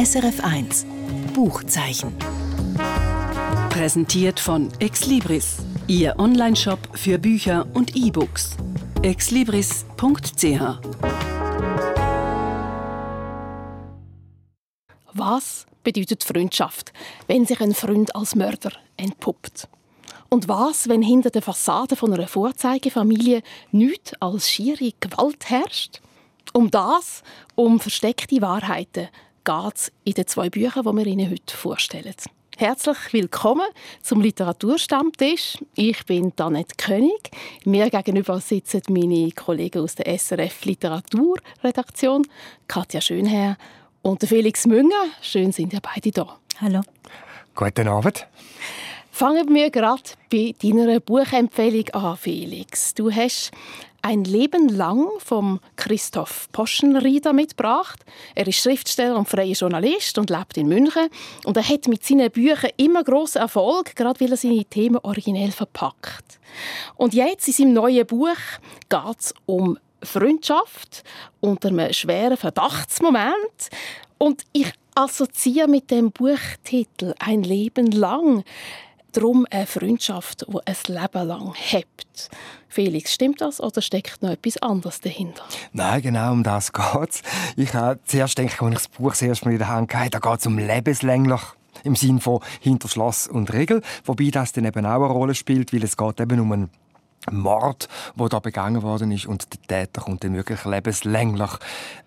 SRF1 Buchzeichen. Präsentiert von Exlibris, Ihr Onlineshop für Bücher und E-Books. exlibris.ch Was bedeutet Freundschaft, wenn sich ein Freund als Mörder entpuppt? Und was, wenn hinter der Fassade von einer Vorzeigefamilie nichts als schiere Gewalt herrscht? Um das, um versteckte Wahrheiten, geht es in den zwei Büchern, die wir Ihnen heute vorstellen. Herzlich willkommen zum Literaturstammtisch. Ich bin Danette König. Mir gegenüber sitzen meine Kollegen aus der SRF Literaturredaktion, Katja Schönherr und Felix Münger. Schön sind ihr beide da. Hallo. Guten Abend. Fangen wir gerade bei deiner Buchempfehlung an, Felix. Du hast ein Leben lang vom Christoph Poschenrieder mitgebracht. Er ist Schriftsteller und freier Journalist und lebt in München. Und er hat mit seinen Büchern immer großen Erfolg, gerade weil er seine Themen originell verpackt. Und jetzt in seinem neuen Buch geht es um Freundschaft unter einem schweren Verdachtsmoment. Und ich assoziiere mit dem Buchtitel «Ein Leben lang» darum eine Freundschaft, die ein Leben lang hebt. Felix, stimmt das oder steckt noch etwas anderes dahinter? Nein, genau um das geht es. Ich habe zuerst gedacht, als ich das Buch das erste Mal in der Hand hatte, da geht es um lebenslänglich im Sinn von hinter Schloss und Regel, wobei das dann eben auch eine Rolle spielt, weil es geht eben um einen Mord, wo da begangen worden ist und der Täter kommt dann wirklich lebenslänglich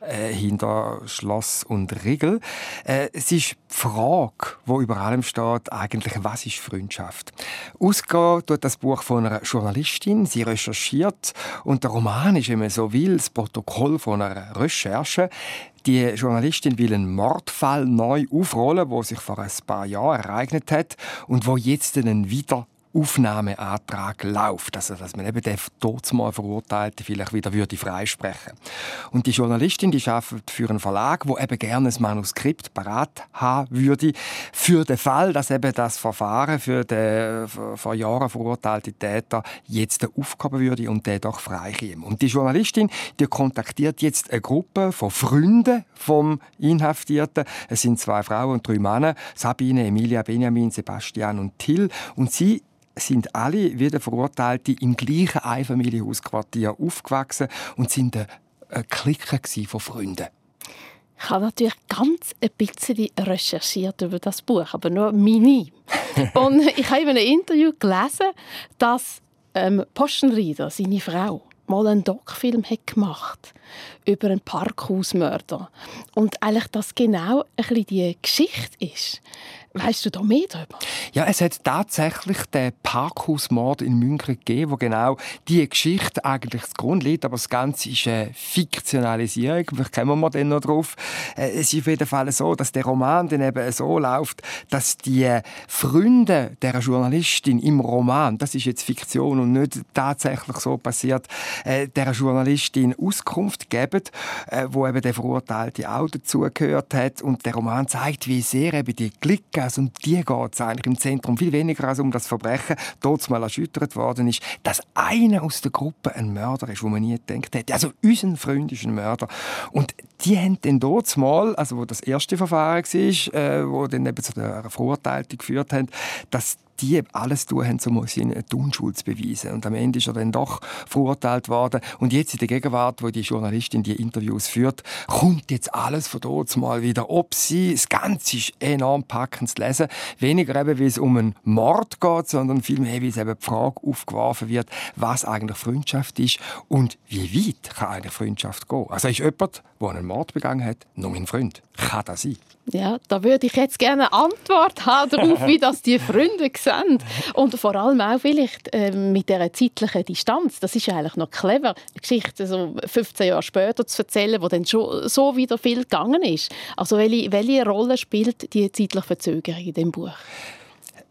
äh, hinter Schloss und Riegel. Äh, es ist die Frage, wo über allem steht, eigentlich was ist Freundschaft? Ausgehen tut das Buch von einer Journalistin, sie recherchiert und der Roman ist immer so will das Protokoll von einer Recherche. Die Journalistin will einen Mordfall neu aufrollen, wo sich vor ein paar Jahren ereignet hat und wo jetzt einen wieder Aufnahmeantrag läuft. Also, dass man eben den mal Verurteilten vielleicht wieder würde freisprechen Und die Journalistin, die arbeitet für einen Verlag, wo eben gerne ein Manuskript parat haben würde, für den Fall, dass eben das Verfahren für den vor Jahren verurteilten Täter jetzt aufgehoben würde und der doch freikäme. Und die Journalistin, die kontaktiert jetzt eine Gruppe von Freunden vom Inhaftierten. Es sind zwei Frauen und drei Männer, Sabine, Emilia, Benjamin, Sebastian und Till. Und sie sind alle wie der Verurteilte im gleichen Einfamilienhausquartier aufgewachsen und sind eine Clique von Freunden. Ich habe natürlich ganz ein bisschen recherchiert über das Buch, aber nur mini. und ich habe in einem Interview gelesen, dass ähm, Postenrieder, seine Frau, mal einen Doc-Film gemacht über einen Parkhausmörder. Und eigentlich das genau ein bisschen die Geschichte ist. Weißt du da mehr darüber? Ja, es hat tatsächlich den Parkhausmord in München gegeben, wo genau die Geschichte eigentlich zugrunde liegt, aber das Ganze ist eine Fiktionalisierung. Vielleicht kommen wir dann noch drauf. Äh, es ist auf jeden Fall so, dass der Roman dann eben so läuft, dass die Freunde der Journalistin im Roman, das ist jetzt Fiktion und nicht tatsächlich so passiert, äh, der Journalistin Auskunft geben, äh, wo eben der Verurteilte auch dazugehört hat und der Roman zeigt, wie sehr eben die also um die geht es eigentlich im Zentrum viel weniger als um das Verbrechen, dort mal erschüttert worden ist, dass einer aus der Gruppe ein Mörder ist, wo man nie gedacht hätte. Also unser Freund ist ein Mörder. Und die haben dann dort mal, also wo das erste Verfahren war, äh, wo dann eben zu der Verurteilung geführt haben, dass die alles tun haben, um seine Unschuld zu beweisen. Und am Ende ist er dann doch verurteilt worden. Und jetzt in der Gegenwart, wo die Journalistin die Interviews führt, kommt jetzt alles von dort mal wieder ob sie. Das Ganze ist enorm packend zu lesen. Weniger eben, wie es um einen Mord geht, sondern vielmehr, wie es eben die Frage aufgeworfen wird, was eigentlich Freundschaft ist und wie weit kann eine Freundschaft gehen. Also ist jemand, der einen Mord begangen hat, noch mein Freund. Kann das sein? Ja, da würde ich jetzt gerne eine Antwort haben darauf, wie das die Freunde sehen. Und vor allem auch vielleicht äh, mit dieser zeitlichen Distanz. Das ist eigentlich noch clever, eine Geschichte so 15 Jahre später zu erzählen, wo dann schon so wieder viel gegangen ist. Also welche, welche Rolle spielt die zeitliche Verzögerung in dem Buch?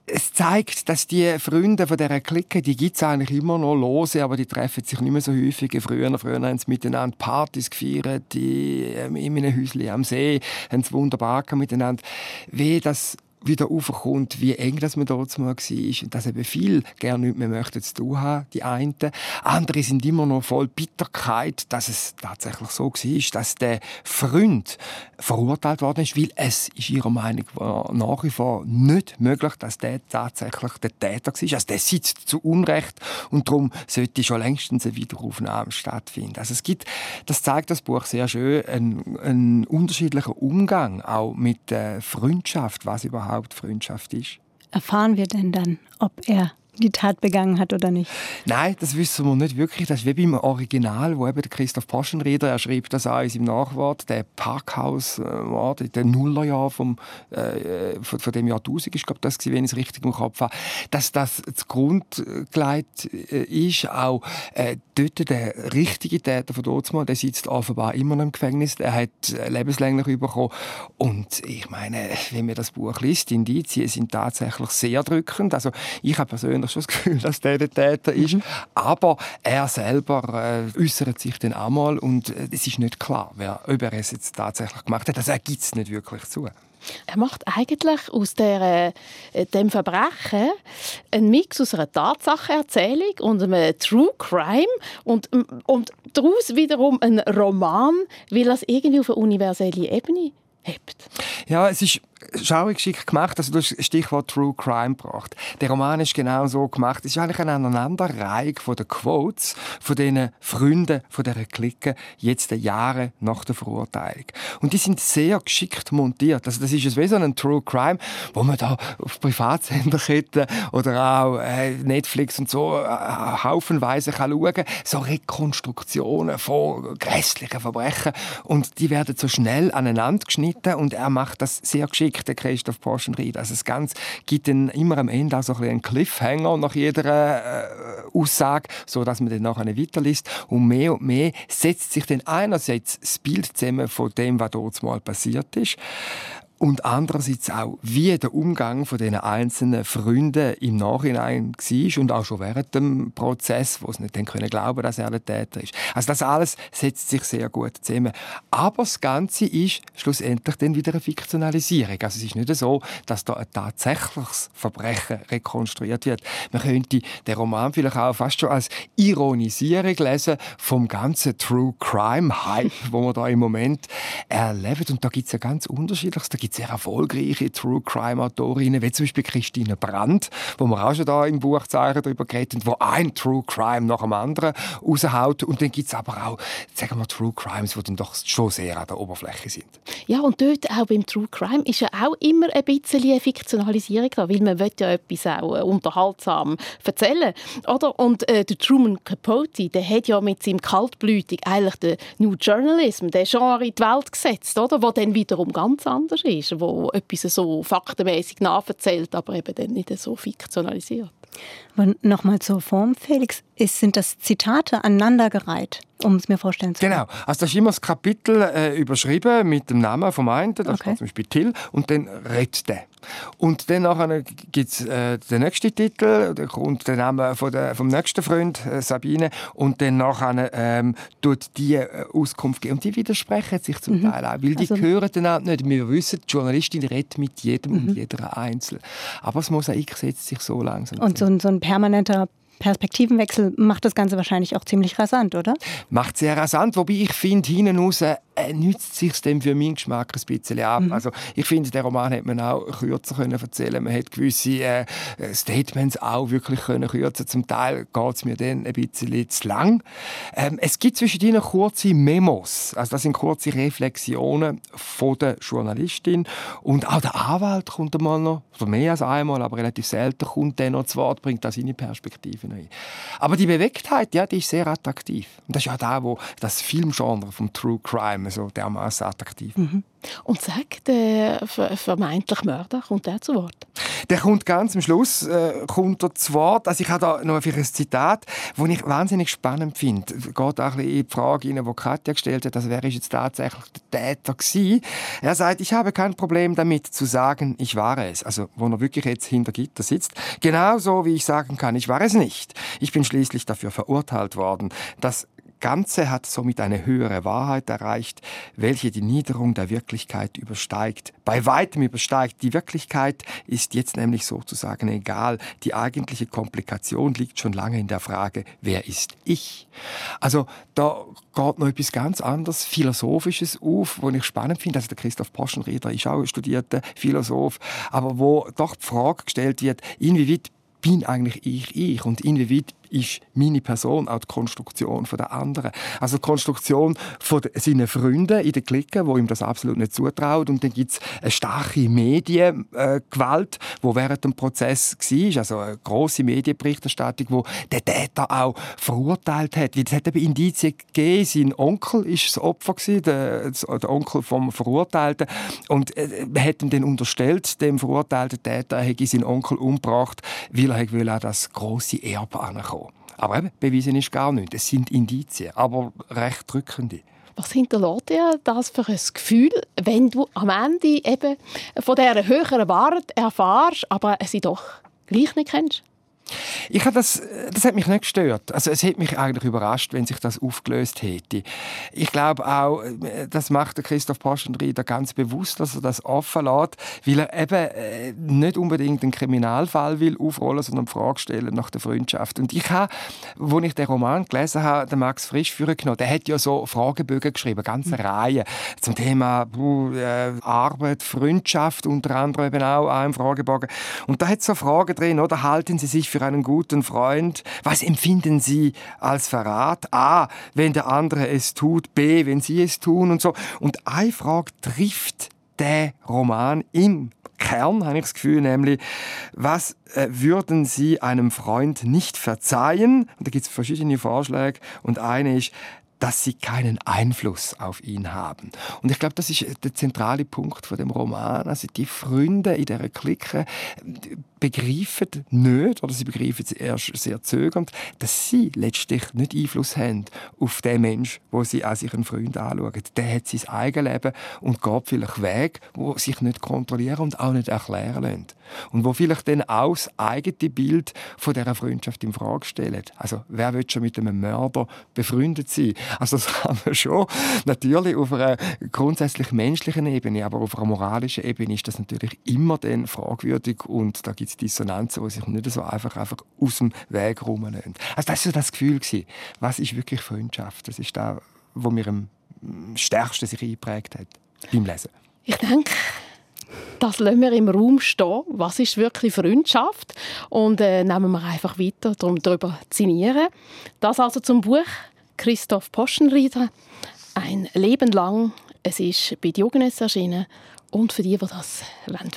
Es zeigt, dass die Freunde von dieser Clique, die gibt es eigentlich immer noch lose, aber die treffen sich nicht mehr so häufig. Früher, früher haben sie miteinander Partys gefeiert, die, ähm, in einem Häuschen am See, haben es wunderbar miteinander. Wie das wieder aufkommt, wie eng das man dort mal war und dass eben viel gerne nicht mehr möchten zu tun haben, die einen. Andere sind immer noch voll Bitterkeit, dass es tatsächlich so war, dass der Freund verurteilt worden ist, weil es ist ihrer Meinung nach wie vor nicht möglich, dass der tatsächlich der Täter war. Also der sitzt zu Unrecht und darum sollte schon längstens eine Wiederaufnahme stattfinden. Also es gibt, das zeigt das Buch sehr schön, einen, einen unterschiedlichen Umgang auch mit der Freundschaft, was überhaupt Freundschaft ist. Erfahren wir denn dann, ob er die Tat begangen hat oder nicht? Nein, das wissen wir nicht wirklich. Das ist wie beim Original, wo eben der Christoph Poschenrieder, er schrieb das auch in seinem Nachwort, der Parkhaus-Mord in den Nullerjahren vom, äh, von, von dem Jahrtausend ist, glaube das wenn ich es richtig im Kopf habe, dass das das Grundgeleit äh, ist, auch äh, dort der richtige Täter von dort der sitzt offenbar immer noch im Gefängnis, er hat äh, lebenslänglich bekommen und ich meine, wenn man das Buch liest, die Indizien sind tatsächlich sehr drückend. Also ich habe persönlich persönlich schon das Gefühl, dass der der Täter ist. Mhm. Aber er selber äh, äußert sich dann einmal und äh, es ist nicht klar, wer, ob er es jetzt tatsächlich gemacht hat. Also er gibt es nicht wirklich zu. Er macht eigentlich aus der, äh, dem Verbrechen einen Mix aus einer Tatsachenerzählung und einem True Crime und, und daraus wiederum einen Roman, weil er es irgendwie auf eine universelle Ebene hebt. Ja, es ist schaurig geschickt gemacht. Also du hast das Stichwort True Crime gebracht. Der Roman ist genau so gemacht. Es ist eigentlich eine Aneinanderreihung von den Quotes von diesen Freunden von dieser Clique jetzt Jahre nach der Verurteilung. Und die sind sehr geschickt montiert. Also das ist wie so ein True Crime, wo man da auf Privatsenderketten oder auch äh, Netflix und so äh, haufenweise schauen kann. So Rekonstruktionen von grässlichen Verbrechen. Und die werden so schnell aneinander geschnitten und er macht das sehr geschickt Kritik, der Christoph Poschenried. Also das Ganze gibt dann immer am Ende auch so ein einen Cliffhanger nach jeder äh, Aussage, so dass man dann nachher weiterliest. Und mehr und mehr setzt sich dann einerseits das Bild zusammen von dem, was dort mal passiert ist und andererseits auch, wie der Umgang von den einzelnen Freunden im Nachhinein war und auch schon während dem Prozess, wo sie nicht können glauben, dass er der Täter ist. Also das alles setzt sich sehr gut zusammen. Aber das Ganze ist schlussendlich dann wieder eine Fiktionalisierung. Also es ist nicht so, dass da ein tatsächliches Verbrechen rekonstruiert wird. Man könnte den Roman vielleicht auch fast schon als Ironisierung lesen vom ganzen True Crime Hype, wo man da im Moment erlebt. Und da gibt es ja ganz unterschiedliches. Da gibt sehr erfolgreiche True Crime Autorinnen, wie zum Beispiel Christine Brandt, wo wir auch schon da im Buchzeichen darüber geredet haben, wo ein True Crime nach dem anderen raushaut. Und dann gibt es aber auch, sagen wir, True Crimes, die dann doch schon sehr an der Oberfläche sind. Ja, und dort auch beim True Crime ist ja auch immer ein bisschen eine Fiktionalisierung da, weil man will ja etwas auch äh, unterhaltsam erzählen, oder? Und äh, der Truman Capote, der hat ja mit seinem Kaltblütig eigentlich den New Journalism, den Genre in die Welt gesetzt, oder? Wo dann wiederum ganz anders ist wo etwas so faktenmäßig nacherzählt, aber eben dann nicht so fiktionalisiert. Aber nochmal zur Form, Felix. Ist, sind das Zitate aneinandergereiht, um es mir vorstellen zu können? Genau. Also da ist immer das Kapitel äh, überschrieben mit dem Namen vom einen, da okay. steht zum Beispiel Till, und dann redet der. Und dann gibt es äh, den nächsten Titel, da kommt der Name von der, vom nächsten Freund, äh, Sabine, und dann nachher ähm, tut die äh, Auskunft geben. Und die widersprechen sich zum mhm. Teil auch, weil die also, hören dann nicht. Wir wissen, die Journalistin redet mit jedem mhm. und jeder einzeln. Aber das Mosaik setzt sich so langsam. Und so ein, so ein permanenter Perspektivenwechsel macht das Ganze wahrscheinlich auch ziemlich rasant, oder? Macht sehr rasant, wobei ich finde, hinten raus äh, nützt sich dem für meinen Geschmack ein bisschen ab. Mhm. Also ich finde, der Roman hätte man auch kürzer können erzählen. Man hätte gewisse äh, Statements auch wirklich können kürzen. Zum Teil geht es mir dann ein bisschen zu lang. Ähm, es gibt zwischen ihnen kurze Memos, also das sind kurze Reflexionen von der Journalistin und auch der Anwalt kommt einmal noch, oder mehr als einmal, aber relativ selten kommt der noch zu Wort, bringt da seine Perspektive rein. Aber die Bewegtheit, ja, die ist sehr attraktiv. Und das ist ja da, wo das Filmgenre vom True Crime so dermaßen attraktiv. Mhm. Und sagt der vermeintlich Mörder, kommt der zu Wort? Der kommt ganz am Schluss äh, kommt er zu Wort. Also ich habe da noch ein Zitat, das ich wahnsinnig spannend finde. Geht auch ein bisschen in die Frage rein, die Katja gestellt hat, also wer ist jetzt tatsächlich der Täter gewesen? Er sagt, ich habe kein Problem damit zu sagen, ich war es. Also wo er wirklich jetzt hinter Gitter sitzt. Genauso wie ich sagen kann, ich war es nicht. Ich bin schließlich dafür verurteilt worden. Das Ganze hat somit eine höhere Wahrheit erreicht, welche die Niederung der Wirklichkeit übersteigt. Bei weitem übersteigt. Die Wirklichkeit ist jetzt nämlich sozusagen egal. Die eigentliche Komplikation liegt schon lange in der Frage, wer ist ich? Also da geht noch etwas ganz anderes, Philosophisches auf, was ich spannend finde. Also der Christoph Poschenrieder ist auch studierter Philosoph, aber wo doch die Frage gestellt wird, inwieweit bin eigentlich ich ich und inwieweit ist meine Person auch die Konstruktion der anderen. Also die Konstruktion von seinen Freunden in der Clique, wo ihm das absolut nicht zutraut. Und dann gibt es eine starke Mediengewalt, wo während dem Prozess war, also eine grosse Medienberichterstattung, wo der Täter auch verurteilt hat. Es hat eben Indizien gegeben, sein Onkel ist das Opfer gewesen, der, der Onkel vom Verurteilten. Und äh, man hat ihm dann unterstellt, dem verurteilten Täter, er hätte seinen Onkel umgebracht, weil er auch das große Erbe ankommen aber eben, bewiesen ist gar nichts. Es sind Indizien, aber recht drückende. Was hinterlässt dir das für ein Gefühl, wenn du am Ende eben von dieser höheren Wahrheit erfährst, aber sie doch gleich nicht kennst? Ich habe das, das hat mich nicht gestört. Also es hätte mich eigentlich überrascht, wenn sich das aufgelöst hätte. Ich glaube auch, das macht der Christoph Poschenrieder ganz bewusst, dass er das offen lässt, weil er eben äh, nicht unbedingt einen Kriminalfall will aufrollen, sondern die Frage stellen nach der Freundschaft. Und ich habe, als ich den Roman gelesen habe, den Max Frisch genommen, der hat ja so Fragebögen geschrieben, ganze mhm. Reihe zum Thema äh, Arbeit, Freundschaft, unter anderem eben auch ein Fragebogen. Und da hat so Fragen drin, oder halten Sie sich für einen guten Freund? Was empfinden Sie als Verrat? A, wenn der andere es tut, B, wenn Sie es tun und so. Und eine Frage trifft der Roman im Kern, habe ich das Gefühl, nämlich, was äh, würden Sie einem Freund nicht verzeihen? Und da gibt es verschiedene Vorschläge. Und eine ist, dass sie keinen Einfluss auf ihn haben. Und ich glaube, das ist der zentrale Punkt von dem Roman. Also die Freunde in der Clique begreifen nicht, oder sie begreifen es erst sehr zögernd, dass sie letztlich nicht Einfluss haben auf den Mensch, wo sie als ihren Freund anschauen. Der hat sein eigenes Leben und geht vielleicht Weg, wo sich nicht kontrollieren und auch nicht erklären lassen. Und wo vielleicht dann auch das eigene Bild von dieser Freundschaft in Frage stellt. Also, wer will schon mit einem Mörder befreundet sein? Also, das haben wir schon. Natürlich auf einer grundsätzlich menschlichen Ebene, aber auf einer moralischen Ebene ist das natürlich immer dann fragwürdig und da gibt es Dissonanzen, die sich nicht so einfach, einfach aus dem Weg rumnehmen. Also das war das Gefühl. Was ist wirklich Freundschaft? Das ist das, was mir am stärksten sich eingeprägt hat beim Lesen. Ich denke, das lassen wir im Raum stehen. Was ist wirklich Freundschaft? Und äh, nehmen wir einfach weiter, darum darüber zinieren. Das also zum Buch Christoph Poschenrieder. Ein Leben lang. Es ist bei Diogenes erschienen. Und für die, die das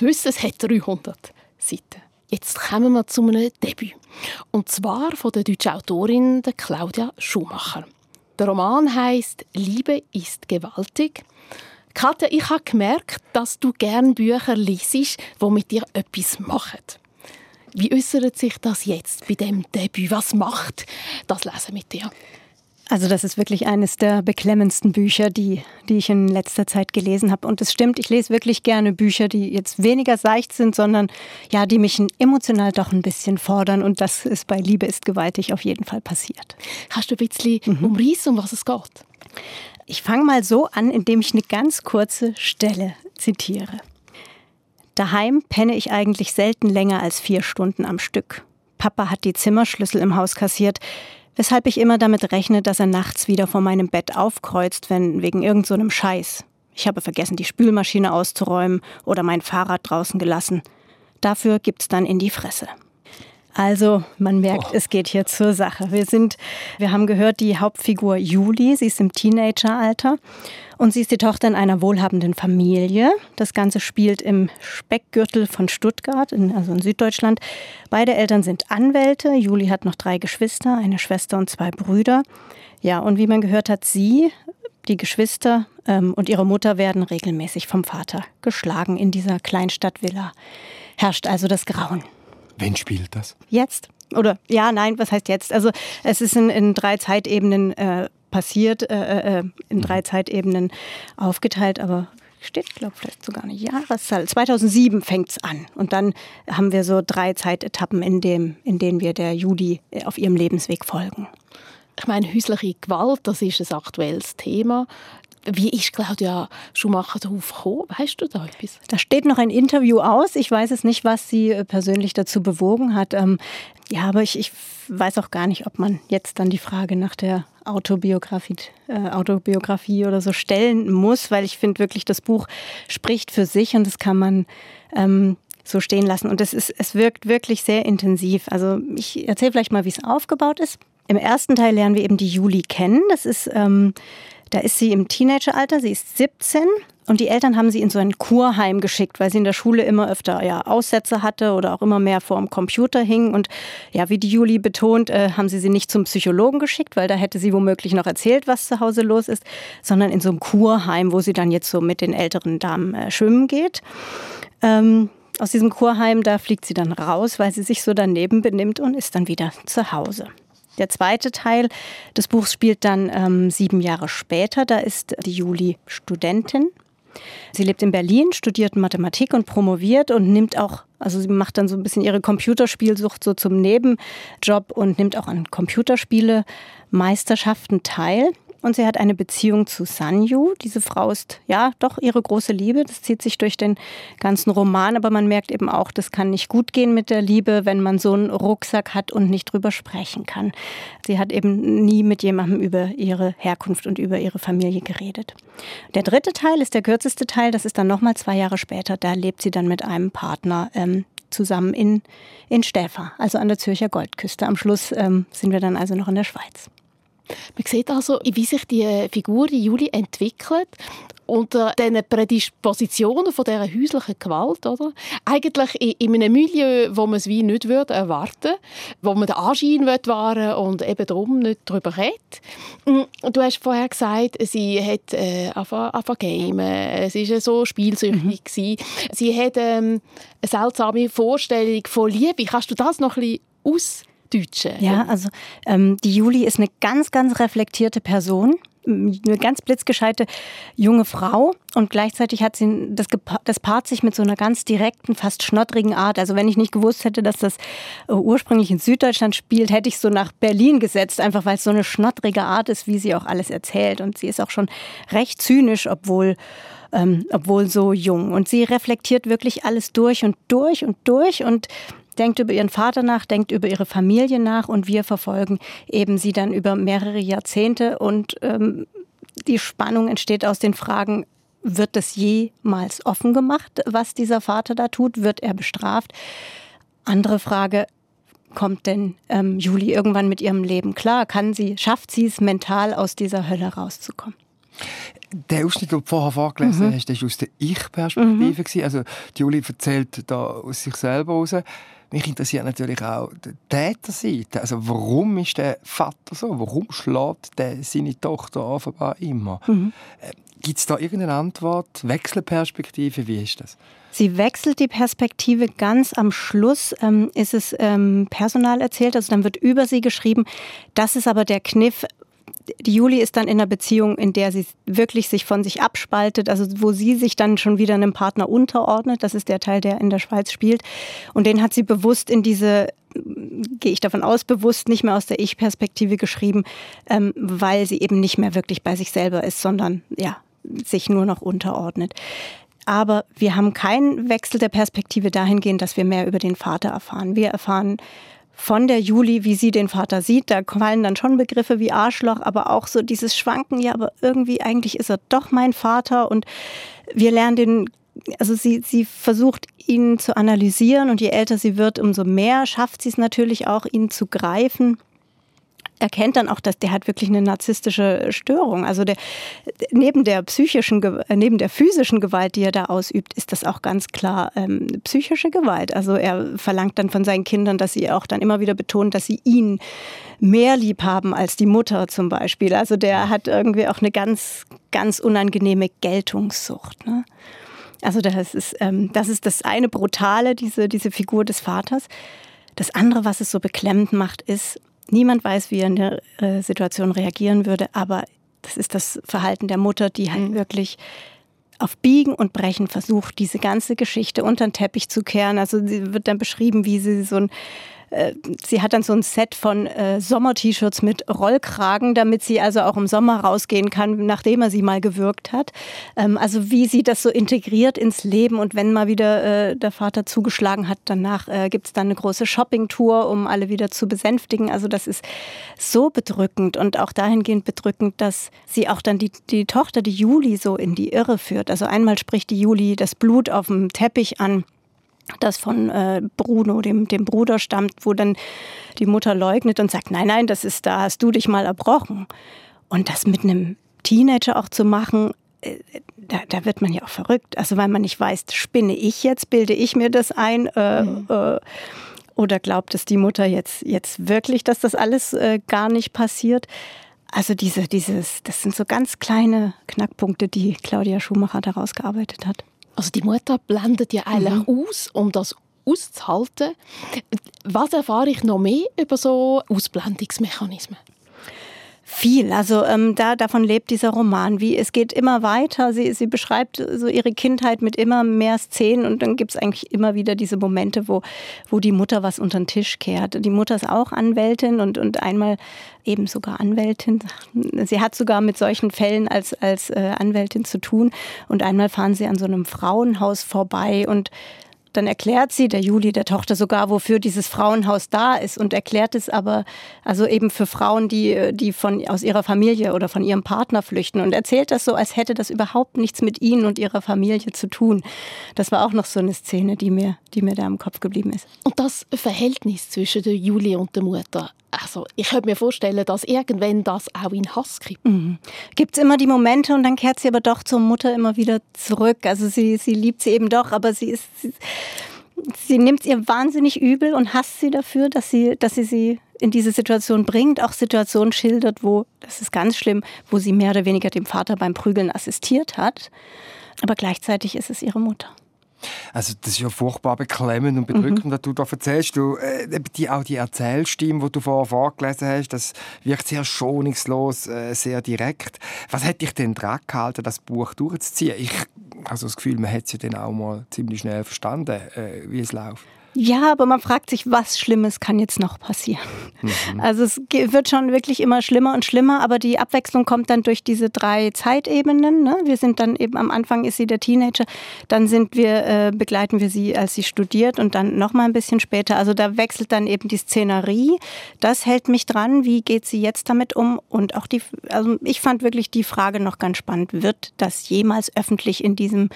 wissen wollen, es hat 300 Seiten. Jetzt kommen wir zu einem Debüt. Und zwar von der deutschen Autorin Claudia Schumacher. Der Roman heißt Liebe ist gewaltig. Katja, ich habe gemerkt, dass du gerne Bücher liest, die mit dir etwas machen. Wie äußert sich das jetzt bei dem Debüt? Was macht das Lesen mit dir? Also das ist wirklich eines der beklemmendsten Bücher, die, die ich in letzter Zeit gelesen habe. Und es stimmt, ich lese wirklich gerne Bücher, die jetzt weniger seicht sind, sondern ja, die mich emotional doch ein bisschen fordern. Und das ist bei Liebe ist gewaltig auf jeden Fall passiert. Hast du ein bisschen mhm. umrissen, um was es geht? Ich fange mal so an, indem ich eine ganz kurze Stelle zitiere. Daheim penne ich eigentlich selten länger als vier Stunden am Stück. Papa hat die Zimmerschlüssel im Haus kassiert weshalb ich immer damit rechne, dass er nachts wieder vor meinem Bett aufkreuzt, wenn wegen irgendeinem so Scheiß. Ich habe vergessen, die Spülmaschine auszuräumen oder mein Fahrrad draußen gelassen. Dafür gibt's dann in die Fresse. Also, man merkt, oh. es geht hier zur Sache. Wir sind, wir haben gehört, die Hauptfigur Juli, sie ist im Teenageralter und sie ist die Tochter in einer wohlhabenden Familie. Das Ganze spielt im Speckgürtel von Stuttgart, in, also in Süddeutschland. Beide Eltern sind Anwälte. Juli hat noch drei Geschwister, eine Schwester und zwei Brüder. Ja, und wie man gehört hat, sie, die Geschwister ähm, und ihre Mutter werden regelmäßig vom Vater geschlagen in dieser Kleinstadtvilla. Herrscht also das Grauen. Wen spielt das? Jetzt. Oder ja, nein, was heißt jetzt? Also es ist in, in drei Zeitebenen äh, passiert, äh, äh, in drei mhm. Zeitebenen aufgeteilt, aber steht, glaube ich, vielleicht sogar eine Jahreszahl. 2007 fängt es an. Und dann haben wir so drei Zeitetappen, in, dem, in denen wir der Judy äh, auf ihrem Lebensweg folgen. Ich meine, häusliche Gewalt, das ist ein aktuelles Thema. Wie ist Claudia Schumacher darauf gekommen? Weißt du da etwas? Da steht noch ein Interview aus. Ich weiß es nicht, was sie äh, persönlich dazu bewogen hat. Ähm, ja, aber ich, ich weiß auch gar nicht, ob man jetzt dann die Frage nach der Autobiografie, äh, Autobiografie oder so stellen muss, weil ich finde wirklich, das Buch spricht für sich und das kann man ähm, so stehen lassen. Und es, ist, es wirkt wirklich sehr intensiv. Also ich erzähle vielleicht mal, wie es aufgebaut ist. Im ersten Teil lernen wir eben die Juli kennen. Das ist ähm, da ist sie im Teenageralter, sie ist 17 und die Eltern haben sie in so ein Kurheim geschickt, weil sie in der Schule immer öfter ja, Aussätze hatte oder auch immer mehr vor dem Computer hing. Und ja, wie die Juli betont, äh, haben sie sie nicht zum Psychologen geschickt, weil da hätte sie womöglich noch erzählt, was zu Hause los ist, sondern in so einem Kurheim, wo sie dann jetzt so mit den älteren Damen äh, schwimmen geht. Ähm, aus diesem Kurheim, da fliegt sie dann raus, weil sie sich so daneben benimmt und ist dann wieder zu Hause. Der zweite Teil des Buchs spielt dann ähm, sieben Jahre später. Da ist die Juli Studentin. Sie lebt in Berlin, studiert Mathematik und promoviert und nimmt auch, also sie macht dann so ein bisschen ihre Computerspielsucht so zum Nebenjob und nimmt auch an Computerspiele Meisterschaften teil. Und sie hat eine Beziehung zu Sanyu. Diese Frau ist ja doch ihre große Liebe. Das zieht sich durch den ganzen Roman, aber man merkt eben auch, das kann nicht gut gehen mit der Liebe, wenn man so einen Rucksack hat und nicht drüber sprechen kann. Sie hat eben nie mit jemandem über ihre Herkunft und über ihre Familie geredet. Der dritte Teil ist der kürzeste Teil. Das ist dann nochmal zwei Jahre später. Da lebt sie dann mit einem Partner ähm, zusammen in, in Stäfa, also an der Zürcher Goldküste. Am Schluss ähm, sind wir dann also noch in der Schweiz. Man sieht also, wie sich die Figur die Juli entwickelt unter diesen Prädispositionen von dieser häuslichen Gewalt, oder? Eigentlich in einem Milieu, wo man es wie nicht würde erwarten wo man den Anschein wahren und eben darum nicht darüber redet. Mm, du hast vorher gesagt, sie hat äh, angefangen gamen, sie war so spielsüchtig. Mhm. Sie hat ähm, eine seltsame Vorstellung von Liebe. Kannst du das noch ein bisschen aus Deutsche. Ja, also ähm, die Juli ist eine ganz, ganz reflektierte Person eine ganz blitzgescheite junge Frau und gleichzeitig hat sie das, das paart sich mit so einer ganz direkten, fast schnottrigen Art. Also wenn ich nicht gewusst hätte, dass das äh, ursprünglich in Süddeutschland spielt, hätte ich so nach Berlin gesetzt, einfach weil es so eine schnottrige Art ist, wie sie auch alles erzählt. Und sie ist auch schon recht zynisch, obwohl ähm, obwohl so jung. Und sie reflektiert wirklich alles durch und durch und durch und denkt über ihren Vater nach, denkt über ihre Familie nach und wir verfolgen eben sie dann über mehrere Jahrzehnte und ähm, die Spannung entsteht aus den Fragen, wird es jemals offen gemacht, was dieser Vater da tut? Wird er bestraft? Andere Frage, kommt denn ähm, Julie irgendwann mit ihrem Leben klar? Kann sie, schafft sie es mental aus dieser Hölle rauszukommen? Der Ausschnitt, den du vorher vorgelesen mhm. hast, das war aus der Ich-Perspektive. Mhm. Also, die Julie erzählt da aus sich selber heraus. Mich interessiert natürlich auch die Täterseite. Also warum ist der Vater so? Warum schlägt der seine Tochter offenbar immer? Mhm. Äh, Gibt es da irgendeine Antwort? Wechselperspektive? Wie ist das? Sie wechselt die Perspektive ganz am Schluss, ähm, ist es ähm, Personal erzählt, also dann wird über sie geschrieben. Das ist aber der Kniff, die Juli ist dann in einer Beziehung, in der sie wirklich sich von sich abspaltet, also wo sie sich dann schon wieder einem Partner unterordnet. Das ist der Teil, der in der Schweiz spielt. Und den hat sie bewusst in diese gehe ich davon aus, bewusst nicht mehr aus der Ich-Perspektive geschrieben, ähm, weil sie eben nicht mehr wirklich bei sich selber ist, sondern ja, sich nur noch unterordnet. Aber wir haben keinen Wechsel der Perspektive dahingehend, dass wir mehr über den Vater erfahren. Wir erfahren von der Juli, wie sie den Vater sieht. Da fallen dann schon Begriffe wie Arschloch, aber auch so dieses Schwanken, ja, aber irgendwie eigentlich ist er doch mein Vater und wir lernen den also sie, sie versucht, ihn zu analysieren und je älter sie wird, umso mehr schafft sie es natürlich auch, ihn zu greifen erkennt dann auch, dass der hat wirklich eine narzisstische Störung. Also der, neben der psychischen, äh, neben der physischen Gewalt, die er da ausübt, ist das auch ganz klar ähm, psychische Gewalt. Also er verlangt dann von seinen Kindern, dass sie auch dann immer wieder betonen, dass sie ihn mehr lieb haben als die Mutter zum Beispiel. Also der hat irgendwie auch eine ganz, ganz unangenehme Geltungssucht. Ne? Also das ist, ähm, das ist das eine Brutale, diese, diese Figur des Vaters. Das andere, was es so beklemmend macht, ist, Niemand weiß, wie er in der äh, Situation reagieren würde, aber das ist das Verhalten der Mutter, die halt mhm. wirklich auf Biegen und Brechen versucht, diese ganze Geschichte unter den Teppich zu kehren. Also sie wird dann beschrieben, wie sie so ein äh, sie hat dann so ein Set von äh, Sommer-T-Shirts mit Rollkragen, damit sie also auch im Sommer rausgehen kann, nachdem er sie mal gewürgt hat. Ähm, also wie sie das so integriert ins Leben und wenn mal wieder äh, der Vater zugeschlagen hat, danach äh, gibt es dann eine große Shopping-Tour, um alle wieder zu besänftigen. Also das ist so bedrückend und auch dahingehend bedrückend, dass sie auch dann die, die Tochter, die Juli, so in die Irre führt. Also einmal spricht die Juli das Blut auf dem Teppich an das von äh, Bruno, dem, dem Bruder, stammt, wo dann die Mutter leugnet und sagt, nein, nein, das ist, da hast du dich mal erbrochen. Und das mit einem Teenager auch zu machen, äh, da, da, wird man ja auch verrückt. Also weil man nicht weiß, spinne ich jetzt, bilde ich mir das ein äh, mhm. äh, oder glaubt es die Mutter jetzt, jetzt wirklich, dass das alles äh, gar nicht passiert. Also diese, dieses, das sind so ganz kleine Knackpunkte, die Claudia Schumacher daraus gearbeitet hat. Also die Mutter blendet ja eigentlich mhm. aus, um das auszuhalten. Was erfahre ich noch mehr über so Ausblendungsmechanismen? Viel. Also ähm, da, davon lebt dieser Roman. Wie es geht immer weiter. Sie, sie beschreibt so ihre Kindheit mit immer mehr Szenen und dann gibt es eigentlich immer wieder diese Momente, wo, wo die Mutter was unter den Tisch kehrt. Die Mutter ist auch Anwältin und, und einmal eben sogar Anwältin. Sie hat sogar mit solchen Fällen als, als äh, Anwältin zu tun. Und einmal fahren sie an so einem Frauenhaus vorbei und dann erklärt sie der Juli, der Tochter sogar, wofür dieses Frauenhaus da ist und erklärt es aber, also eben für Frauen, die, die von, aus ihrer Familie oder von ihrem Partner flüchten und erzählt das so, als hätte das überhaupt nichts mit ihnen und ihrer Familie zu tun. Das war auch noch so eine Szene, die mir, die mir da im Kopf geblieben ist. Und das Verhältnis zwischen der Juli und der Mutter, also ich könnte mir vorstellen, dass irgendwann das auch in Hass gibt. Mhm. Gibt es immer die Momente und dann kehrt sie aber doch zur Mutter immer wieder zurück. Also sie, sie liebt sie eben doch, aber sie ist... Sie, sie nimmt es ihr wahnsinnig übel und hasst sie dafür, dass sie, dass sie sie in diese Situation bringt, auch Situationen schildert, wo, das ist ganz schlimm, wo sie mehr oder weniger dem Vater beim Prügeln assistiert hat. Aber gleichzeitig ist es ihre Mutter. Also das ist ja furchtbar beklemmend und bedrückend, mhm. was du da erzählst. Du, äh, die, auch die Erzählstimme, die du vorher vorgelesen hast, das wirkt sehr schonungslos, äh, sehr direkt. Was hat dich denn dran gehalten, das Buch durchzuziehen? Ich habe also das Gefühl, man hat es ja dann auch mal ziemlich schnell verstanden, äh, wie es läuft. Ja, aber man fragt sich, was Schlimmes kann jetzt noch passieren. Mhm. Also es wird schon wirklich immer schlimmer und schlimmer, aber die Abwechslung kommt dann durch diese drei Zeitebenen. Ne? Wir sind dann eben am Anfang ist sie der Teenager, dann sind wir äh, begleiten wir sie, als sie studiert und dann noch mal ein bisschen später. Also da wechselt dann eben die Szenerie. Das hält mich dran. Wie geht sie jetzt damit um? Und auch die, also ich fand wirklich die Frage noch ganz spannend: Wird das jemals öffentlich in diesem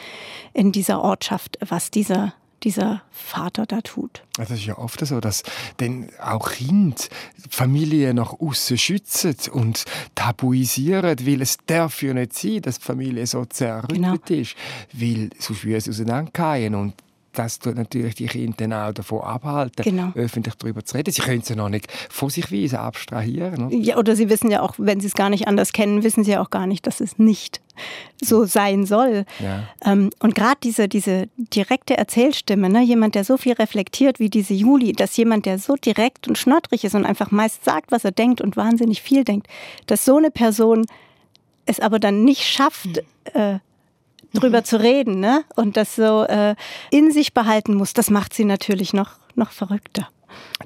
in dieser Ortschaft, was dieser dieser Vater da tut. Das ist ja oft so, dass dann auch Kinder Familie nach außen schützen und tabuisieren, weil es darf ja nicht sein, dass die Familie so zerrüttet genau. ist, weil sonst würde es auseinandergehen und das tut natürlich die Kinder dann auch davon abhalten, genau. öffentlich darüber zu reden. Sie können es ja noch nicht von sich weise abstrahieren. Oder? Ja, oder sie wissen ja auch, wenn sie es gar nicht anders kennen, wissen sie ja auch gar nicht, dass es nicht so sein soll. Ja. Ähm, und gerade diese, diese direkte Erzählstimme, ne, jemand, der so viel reflektiert wie diese Juli, dass jemand, der so direkt und schnottrig ist und einfach meist sagt, was er denkt und wahnsinnig viel denkt, dass so eine Person es aber dann nicht schafft, mhm. äh, drüber mhm. zu reden ne? und das so äh, in sich behalten muss, das macht sie natürlich noch, noch verrückter.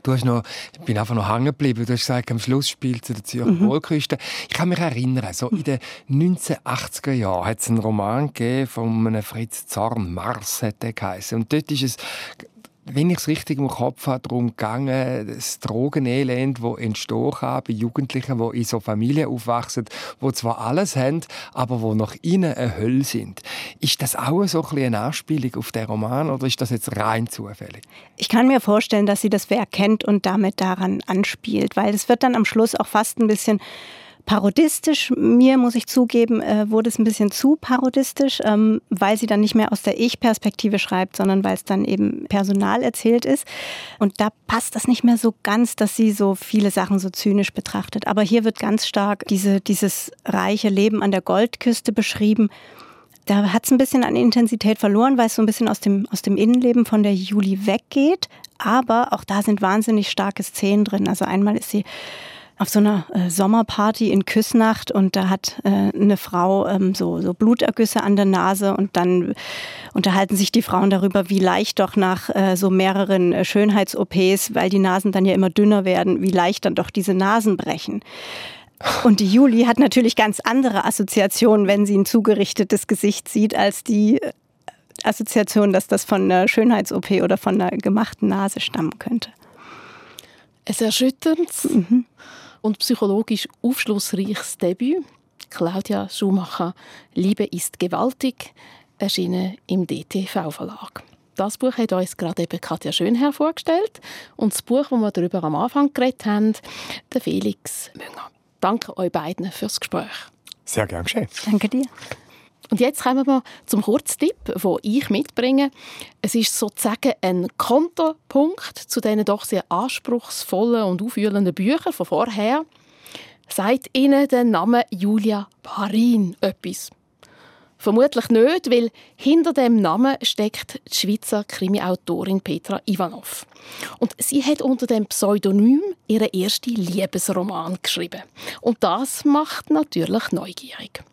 Du hast noch, ich bin einfach noch hängen geblieben. Du hast gesagt, am Schluss spielt sie der Zürcher mhm. Wohlküste. Ich kann mich erinnern, so in den 1980er Jahren hat es einen Roman gegeben von einem Fritz Zorn, Mars hat der geheißen. Und dort ist es wenn ich es richtig im Kopf habe, darum gegangen, das Drogenelend, das entstehen kann bei Jugendlichen, die in so Familien aufwachsen, die zwar alles haben, aber wo nach innen eine Hölle sind. Ist das auch so ein eine Anspielung auf den Roman oder ist das jetzt rein zufällig? Ich kann mir vorstellen, dass sie das Werk kennt und damit daran anspielt, weil es wird dann am Schluss auch fast ein bisschen parodistisch. Mir, muss ich zugeben, äh, wurde es ein bisschen zu parodistisch, ähm, weil sie dann nicht mehr aus der Ich-Perspektive schreibt, sondern weil es dann eben personal erzählt ist. Und da passt das nicht mehr so ganz, dass sie so viele Sachen so zynisch betrachtet. Aber hier wird ganz stark diese, dieses reiche Leben an der Goldküste beschrieben. Da hat es ein bisschen an Intensität verloren, weil es so ein bisschen aus dem, aus dem Innenleben von der Juli weggeht. Aber auch da sind wahnsinnig starke Szenen drin. Also einmal ist sie auf so einer äh, Sommerparty in Küssnacht und da hat äh, eine Frau ähm, so, so Blutergüsse an der Nase und dann unterhalten sich die Frauen darüber, wie leicht doch nach äh, so mehreren äh, Schönheits-OPs, weil die Nasen dann ja immer dünner werden, wie leicht dann doch diese Nasen brechen. Und die Juli hat natürlich ganz andere Assoziationen, wenn sie ein zugerichtetes Gesicht sieht, als die äh, Assoziation, dass das von einer Schönheits-OP oder von einer gemachten Nase stammen könnte. Ein erschütterndes mhm. und psychologisch aufschlussreiches Debüt. Claudia Schumacher, Liebe ist gewaltig, erschienen im DTV-Verlag. Das Buch hat uns gerade eben Katja Schönherr vorgestellt und das Buch, das wir darüber am Anfang geredet haben, der Felix Münger. Danke euch beiden fürs Gespräch. Sehr gern geschehen. Danke dir. Und jetzt kommen wir zum Kurztipp, den ich mitbringe. Es ist sozusagen ein Konterpunkt zu diesen doch sehr anspruchsvollen und aufwühlenden Büchern von vorher. Sagt Ihnen der Name Julia Parin etwas? Vermutlich nicht, weil hinter dem Namen steckt die Schweizer Krimi-Autorin Petra Ivanov. Und sie hat unter dem Pseudonym ihren ersten Liebesroman geschrieben. Und das macht natürlich neugierig.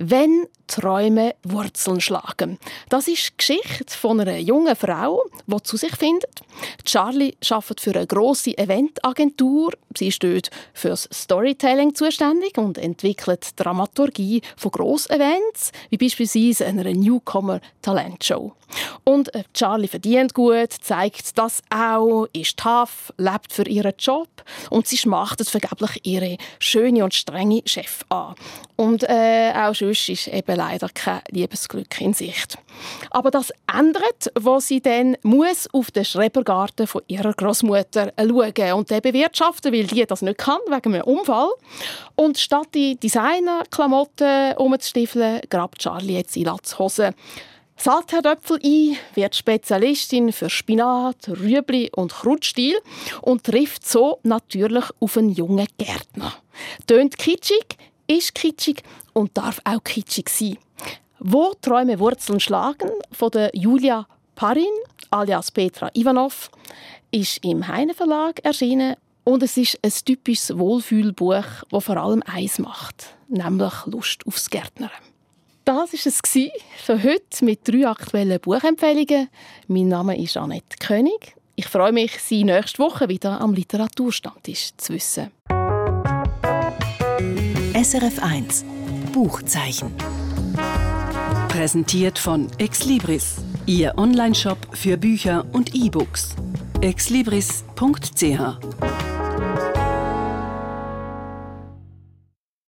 Wenn Träume Wurzeln schlagen. Das ist die Geschichte von einer jungen Frau, die zu sich findet. Charlie arbeitet für eine grosse Eventagentur. Sie ist dort fürs Storytelling zuständig und entwickelt Dramaturgie von Grossevents, wie beispielsweise einer Newcomer Talentshow. Und äh, Charlie verdient gut, zeigt das auch, ist tough, lebt für ihren Job und sie schmachtet vergeblich ihre schöne und strenge Chef an. Und äh, auch sonst ist eben leider kein Liebesglück in Sicht. Aber das ändert, wo sie dann muss auf den Schrebergarten von ihrer Großmutter schauen und den bewirtschaften, weil die das nicht kann, wegen einem Unfall. Und statt die Designerklamotten umzustiefeln, grabt Charlie jetzt in Latzhosen. Saltherdöpfel ein, wird Spezialistin für Spinat, Rüebli und Krutstiel und trifft so natürlich auf einen jungen Gärtner. Tönt kitschig, ist kitschig und darf auch kitschig sein. Wo Träume Wurzeln schlagen von der Julia Parin alias Petra Ivanov ist im Heine Verlag erschienen und es ist ein typisches Wohlfühlbuch, das vor allem eins macht, nämlich Lust aufs Gärtnern. Das war es für heute mit drei aktuellen Buchempfehlungen. Mein Name ist Annette König. Ich freue mich, Sie nächste Woche wieder am Literaturstammtisch zu wissen. SRF 1 Buchzeichen. Präsentiert von Exlibris, Ihr Onlineshop für Bücher und E-Books. exlibris.ch